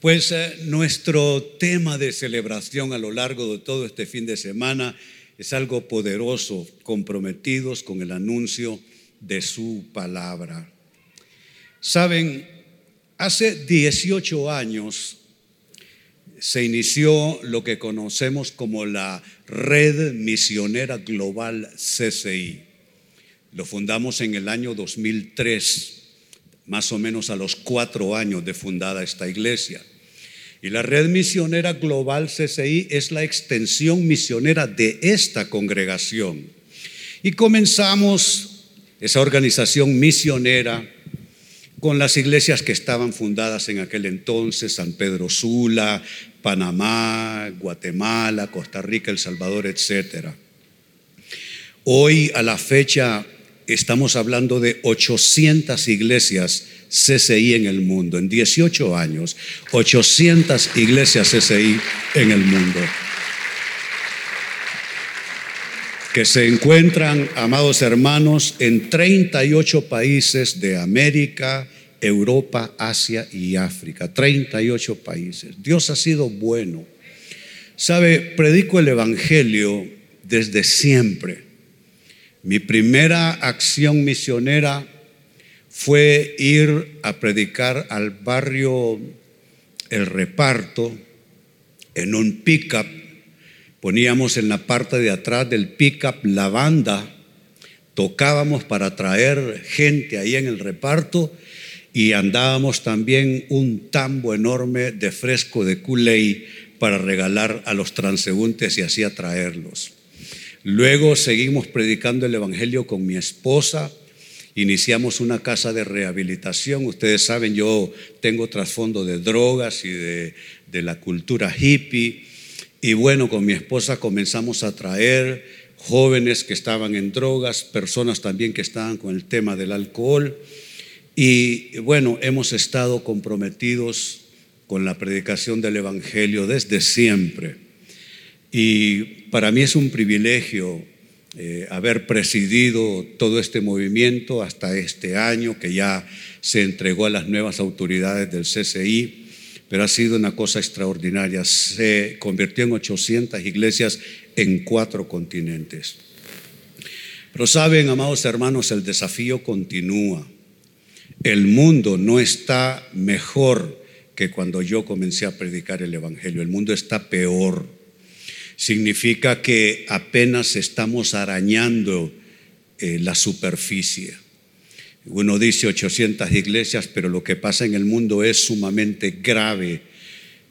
Pues eh, nuestro tema de celebración a lo largo de todo este fin de semana es algo poderoso, comprometidos con el anuncio de su palabra. Saben, hace 18 años se inició lo que conocemos como la Red Misionera Global CCI. Lo fundamos en el año 2003 más o menos a los cuatro años de fundada esta iglesia. Y la red misionera global CCI es la extensión misionera de esta congregación. Y comenzamos esa organización misionera con las iglesias que estaban fundadas en aquel entonces, San Pedro Sula, Panamá, Guatemala, Costa Rica, El Salvador, etc. Hoy a la fecha estamos hablando de 800 iglesias CCI en el mundo. En 18 años, 800 iglesias CCI en el mundo. Que se encuentran, amados hermanos, en 38 países de América, Europa, Asia y África. 38 países. Dios ha sido bueno. Sabe, predico el Evangelio desde siempre mi primera acción misionera fue ir a predicar al barrio El Reparto en un pickup. Poníamos en la parte de atrás del pickup la banda, tocábamos para traer gente ahí en el reparto y andábamos también un tambo enorme de fresco de Kool-Aid para regalar a los transeúntes y así atraerlos. Luego seguimos predicando el Evangelio con mi esposa. Iniciamos una casa de rehabilitación. Ustedes saben, yo tengo trasfondo de drogas y de, la cultura hippie. Y bueno, con mi esposa comenzamos a traer jóvenes que estaban en drogas, personas también que estaban con el tema del alcohol. Y bueno, hemos estado comprometidos con la predicación del Evangelio desde siempre. Y para mí es un privilegio eh, haber presidido todo este movimiento hasta este año que ya se entregó a las nuevas autoridades del CCI, pero ha sido una cosa extraordinaria. Se convirtió en 800 iglesias en cuatro continentes. Pero saben, amados hermanos, el desafío continúa. El mundo no está mejor que cuando yo comencé a predicar el Evangelio. El mundo está peor significa que apenas estamos arañando eh, la superficie. Uno dice 800 iglesias, pero lo que pasa en el mundo es sumamente grave.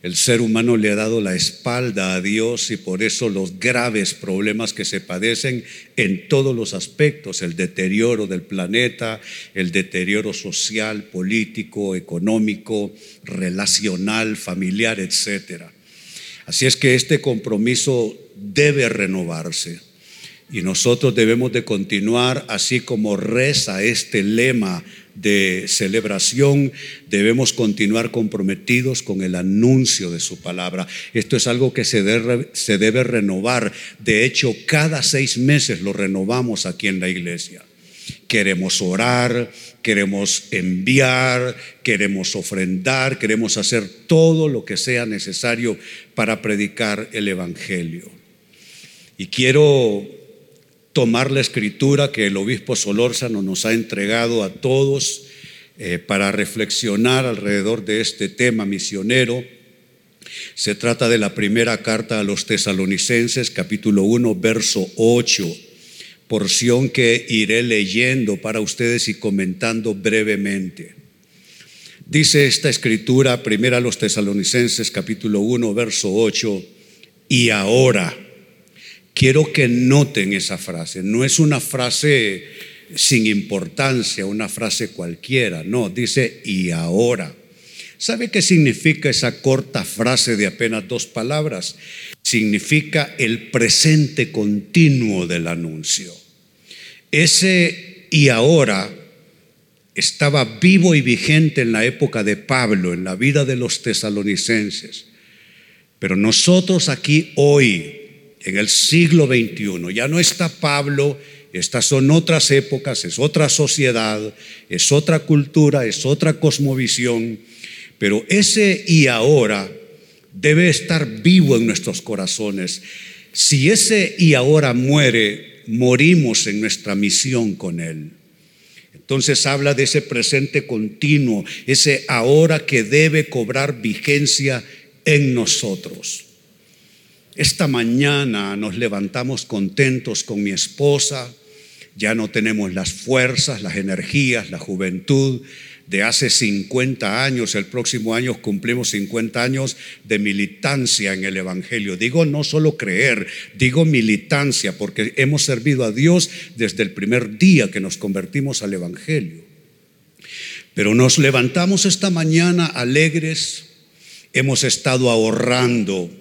El ser humano le ha dado la espalda a Dios y por eso los graves problemas que se padecen en todos los aspectos, el deterioro del planeta, el deterioro social, político, económico, relacional, familiar, etcétera. Así es que este compromiso debe renovarse y nosotros debemos de continuar así como reza este lema de celebración, debemos continuar comprometidos con el anuncio de su palabra. Esto es algo que se se debe renovar. De hecho, cada seis meses lo renovamos aquí en la iglesia. Queremos orar, queremos enviar, queremos ofrendar, queremos hacer todo lo que sea necesario para predicar el Evangelio. Y quiero tomar la escritura que el obispo Solórzano nos ha entregado a todos eh, para reflexionar alrededor de este tema misionero. Se trata de la primera carta a los tesalonicenses, capítulo 1, verso 8 porción que iré leyendo para ustedes y comentando brevemente. Dice esta escritura, primera a los tesalonicenses capítulo 1, verso 8, y ahora, quiero que noten esa frase, no es una frase sin importancia, una frase cualquiera, no, dice y ahora. ¿Sabe qué significa esa corta frase de apenas dos palabras? Significa el presente continuo del anuncio. Ese y ahora estaba vivo y vigente en la época de Pablo, en la vida de los tesalonicenses. Pero nosotros aquí hoy, en el siglo XXI, ya no está Pablo, estas son otras épocas, es otra sociedad, es otra cultura, es otra cosmovisión, Pero ese y ahora debe estar vivo en nuestros corazones. Si ese y ahora muere, morimos en nuestra misión con Él. Entonces habla de ese presente continuo, ese ahora que debe cobrar vigencia en nosotros. Esta mañana nos levantamos contentos con mi esposa, ya no tenemos las fuerzas, las energías, la juventud de hace 50 años. El próximo año cumplimos 50 años de militancia en el Evangelio. Digo no solo creer, digo militancia, porque hemos servido a Dios desde el primer día que nos convertimos al Evangelio. Pero nos levantamos esta mañana alegres, hemos estado ahorrando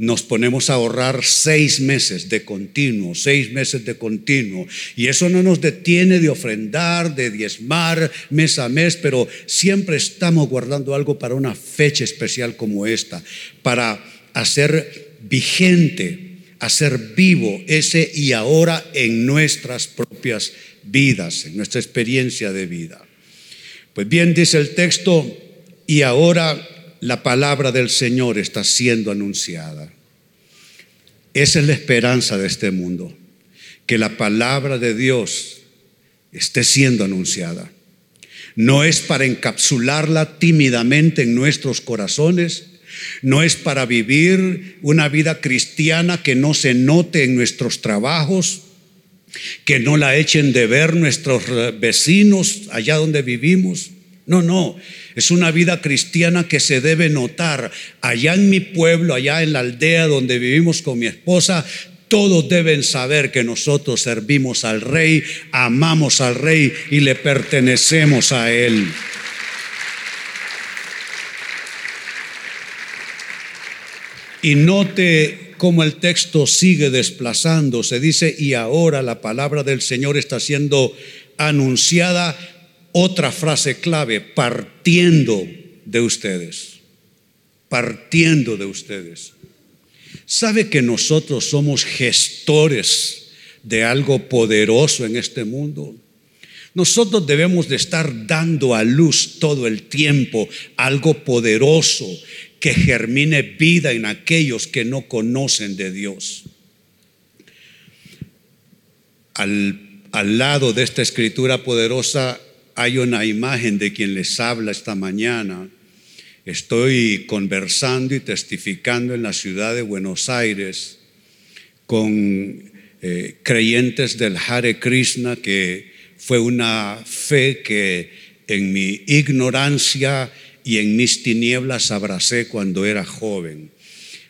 nos ponemos a ahorrar seis meses de continuo, seis meses de continuo. Y eso no nos detiene de ofrendar, de diezmar mes a mes, pero siempre estamos guardando algo para una fecha especial como esta, para hacer vigente, hacer vivo ese y ahora en nuestras propias vidas, en nuestra experiencia de vida. Pues bien, dice el texto, y ahora la palabra del Señor está siendo anunciada. Esa es la esperanza de este mundo, que la palabra de Dios esté siendo anunciada. No es para encapsularla tímidamente en nuestros corazones, no es para vivir una vida cristiana que no se note en nuestros trabajos, que no la echen de ver nuestros vecinos allá donde vivimos. No, no, es una vida cristiana que se debe notar. Allá en mi pueblo, allá en la aldea donde vivimos con mi esposa, todos deben saber que nosotros servimos al rey, amamos al rey y le pertenecemos a él. Y note cómo el texto sigue desplazándose. Dice, y ahora la palabra del Señor está siendo anunciada otra frase clave, partiendo de ustedes, partiendo de ustedes. ¿Sabe que nosotros somos gestores de algo poderoso en este mundo? Nosotros debemos de estar dando a luz todo el tiempo algo poderoso que germine vida en aquellos que no conocen de Dios. Al, al lado de esta escritura poderosa hay una imagen de quien les habla esta mañana. Estoy conversando y testificando en la ciudad de Buenos Aires con eh, creyentes del Hare Krishna, que fue una fe que en mi ignorancia y en mis tinieblas abracé cuando era joven.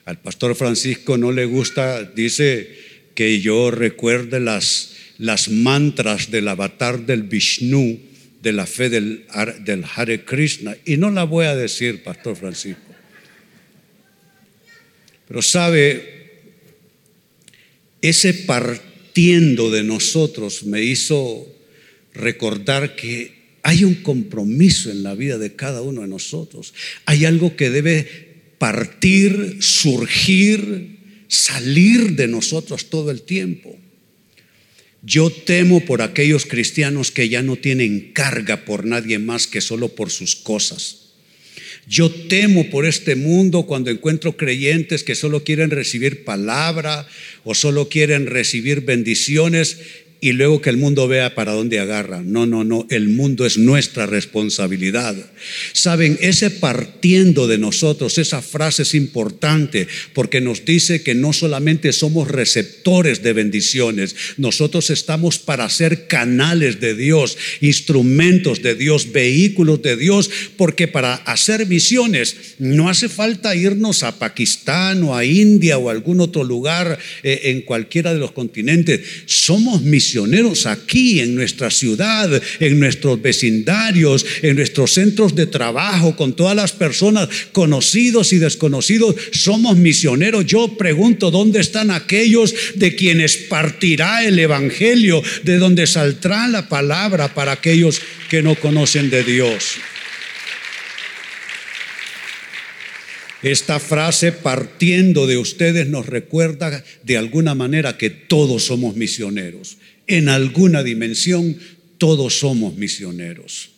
Al pastor Francisco no le gusta, dice que yo recuerde las, las mantras del avatar del Vishnu de la fe del, del Hare Krishna. Y no la voy a decir, Pastor Francisco. Pero sabe, ese partiendo de nosotros me hizo recordar que hay un compromiso en la vida de cada uno de nosotros. Hay algo que debe partir, surgir, salir de nosotros todo el tiempo. Yo temo por aquellos cristianos que ya no tienen carga por nadie más que solo por sus cosas. Yo temo por este mundo cuando encuentro creyentes que solo quieren recibir palabra o solo quieren recibir bendiciones y luego que el mundo vea para dónde agarra. No, no, no, el mundo es nuestra responsabilidad. Saben, ese partiendo de nosotros, esa frase es importante porque nos dice que no solamente somos receptores de bendiciones, nosotros estamos para ser canales de Dios, instrumentos de Dios, vehículos de Dios, porque para hacer misiones no hace falta irnos a Pakistán o a India o a algún otro lugar eh, en cualquiera de los continentes. Somos misioneros misioneros aquí en nuestra ciudad, en nuestros vecindarios, en nuestros centros de trabajo, con todas las personas conocidos y desconocidos. Somos misioneros. Yo pregunto, ¿dónde están aquellos de quienes partirá el Evangelio, de donde saldrá la palabra para aquellos que no conocen de Dios? Esta frase partiendo de ustedes nos recuerda de alguna manera que todos somos misioneros en alguna dimensión, todos somos misioneros.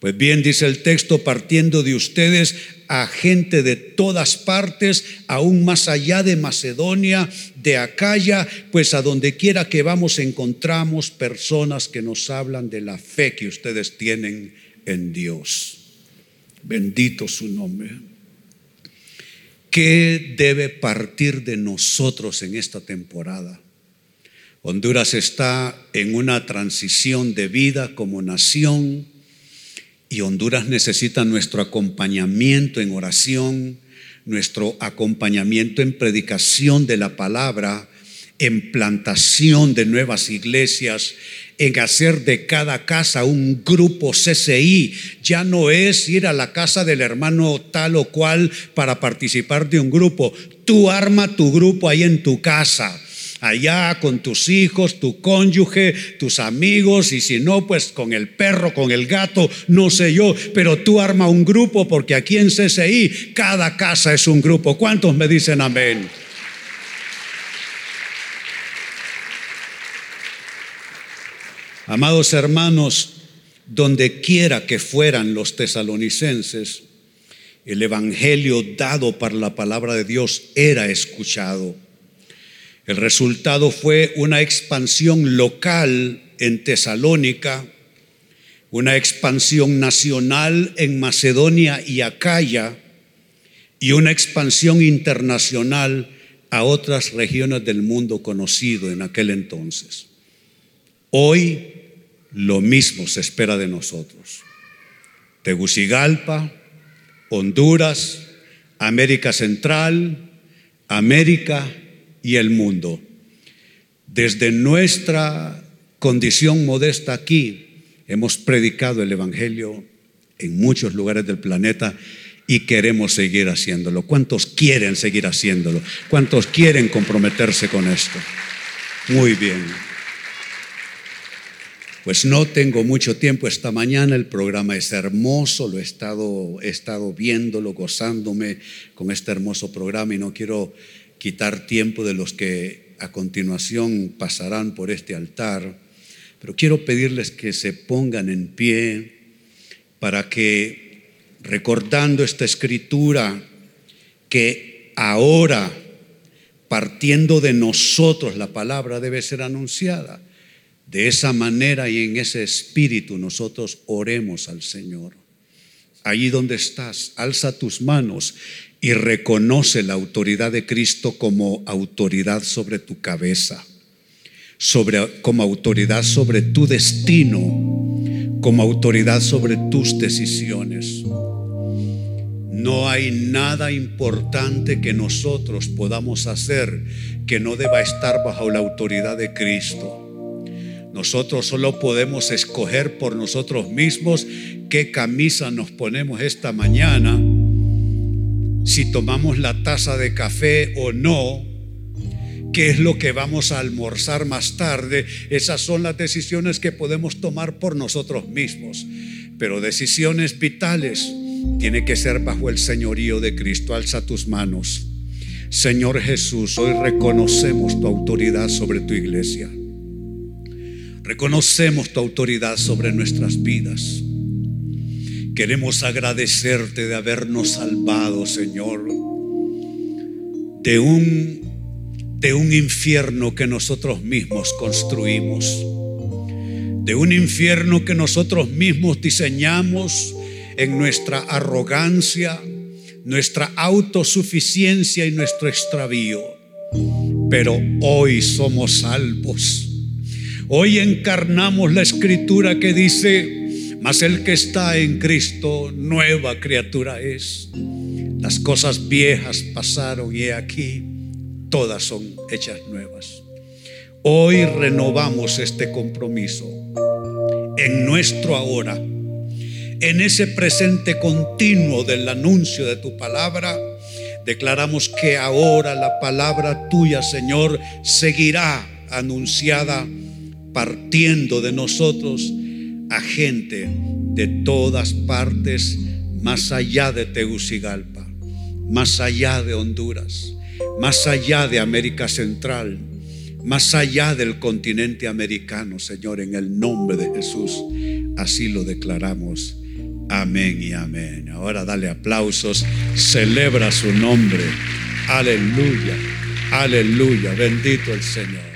Pues bien, dice el texto, partiendo de ustedes a gente de todas partes, aún más allá de Macedonia, de Acaya, pues a donde quiera que vamos encontramos personas que nos hablan de la fe que ustedes tienen en Dios. Bendito su nombre. ¿Qué debe partir de nosotros en esta temporada? Honduras está en una transición de vida como nación y Honduras necesita nuestro acompañamiento en oración, nuestro acompañamiento en predicación de la palabra, en plantación de nuevas iglesias, en hacer de cada casa un grupo CCI. Ya no es ir a la casa del hermano tal o cual para participar de un grupo. Tú arma tu grupo ahí en tu casa allá con tus hijos, tu cónyuge, tus amigos y si no, pues con el perro, con el gato, no sé yo, pero tú arma un grupo porque aquí en CCI cada casa es un grupo. ¿Cuántos me dicen amén? Amados hermanos, donde quiera que fueran los tesalonicenses, el evangelio dado para la palabra de Dios era escuchado. El resultado fue una expansión local en Tesalónica, una expansión nacional en Macedonia y Acaya y una expansión internacional a otras regiones del mundo conocido en aquel entonces. Hoy lo mismo se espera de nosotros. Tegucigalpa, Honduras, América Central, América y el mundo. Desde nuestra condición modesta aquí, hemos predicado el Evangelio en muchos lugares del planeta y queremos seguir haciéndolo. ¿Cuántos quieren seguir haciéndolo? ¿Cuántos quieren comprometerse con esto? Muy bien. Pues no tengo mucho tiempo esta mañana, el programa es hermoso, lo he estado, he estado viéndolo, gozándome con este hermoso programa y no quiero quitar tiempo de los que a continuación pasarán por este altar, pero quiero pedirles que se pongan en pie para que, recordando esta escritura, que ahora, partiendo de nosotros, la palabra debe ser anunciada de esa manera y en ese espíritu nosotros oremos al Señor. Allí donde estás, alza tus manos y reconoce la autoridad de Cristo como autoridad sobre tu cabeza, sobre, como autoridad sobre tu destino, como autoridad sobre tus decisiones. No hay nada importante que nosotros podamos hacer que no deba estar bajo la autoridad de Cristo. Nosotros solo podemos escoger por nosotros mismos qué camisa nos ponemos esta mañana, si tomamos la taza de café o no, qué es lo que vamos a almorzar más tarde. Esas son las decisiones que podemos tomar por nosotros mismos. Pero decisiones vitales tiene que ser bajo el señorío de Cristo. Alza tus manos. Señor Jesús, hoy reconocemos tu autoridad sobre tu iglesia. Reconocemos tu autoridad sobre nuestras vidas. Queremos agradecerte de habernos salvado, Señor, de un, de un infierno que nosotros mismos construimos, de un infierno que nosotros mismos diseñamos en nuestra arrogancia, nuestra autosuficiencia y nuestro extravío. Pero hoy somos salvos Hoy encarnamos la escritura que dice, mas el que está en Cristo, nueva criatura es. Las cosas viejas pasaron y aquí todas son hechas nuevas. Hoy renovamos este compromiso en nuestro ahora, en ese presente continuo del anuncio de tu palabra. Declaramos que ahora la palabra tuya, Señor, seguirá anunciada partiendo de nosotros a gente de todas partes, más allá de Tegucigalpa, más allá de Honduras, más allá de América Central, más allá del continente americano, Señor, en el nombre de Jesús. Así lo declaramos. Amén y amén. Ahora dale aplausos, celebra su nombre. Aleluya, aleluya, bendito el Señor.